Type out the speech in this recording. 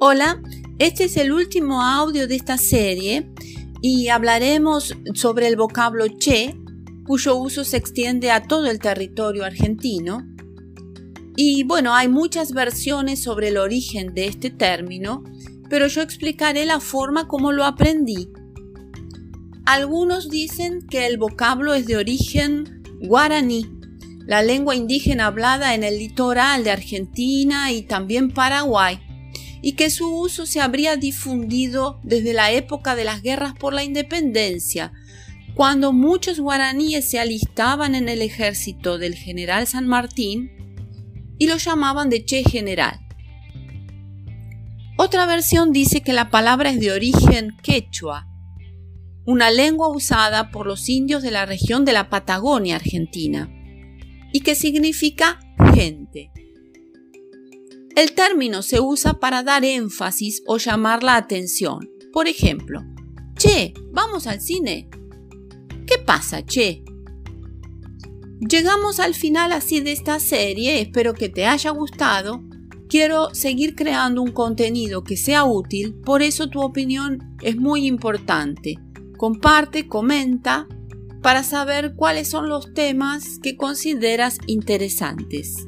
Hola, este es el último audio de esta serie y hablaremos sobre el vocablo che, cuyo uso se extiende a todo el territorio argentino. Y bueno, hay muchas versiones sobre el origen de este término, pero yo explicaré la forma como lo aprendí. Algunos dicen que el vocablo es de origen guaraní, la lengua indígena hablada en el litoral de Argentina y también Paraguay y que su uso se habría difundido desde la época de las guerras por la independencia, cuando muchos guaraníes se alistaban en el ejército del general San Martín y lo llamaban de Che General. Otra versión dice que la palabra es de origen quechua, una lengua usada por los indios de la región de la Patagonia argentina, y que significa gente. El término se usa para dar énfasis o llamar la atención. Por ejemplo, Che, vamos al cine. ¿Qué pasa, Che? Llegamos al final así de esta serie, espero que te haya gustado. Quiero seguir creando un contenido que sea útil, por eso tu opinión es muy importante. Comparte, comenta, para saber cuáles son los temas que consideras interesantes.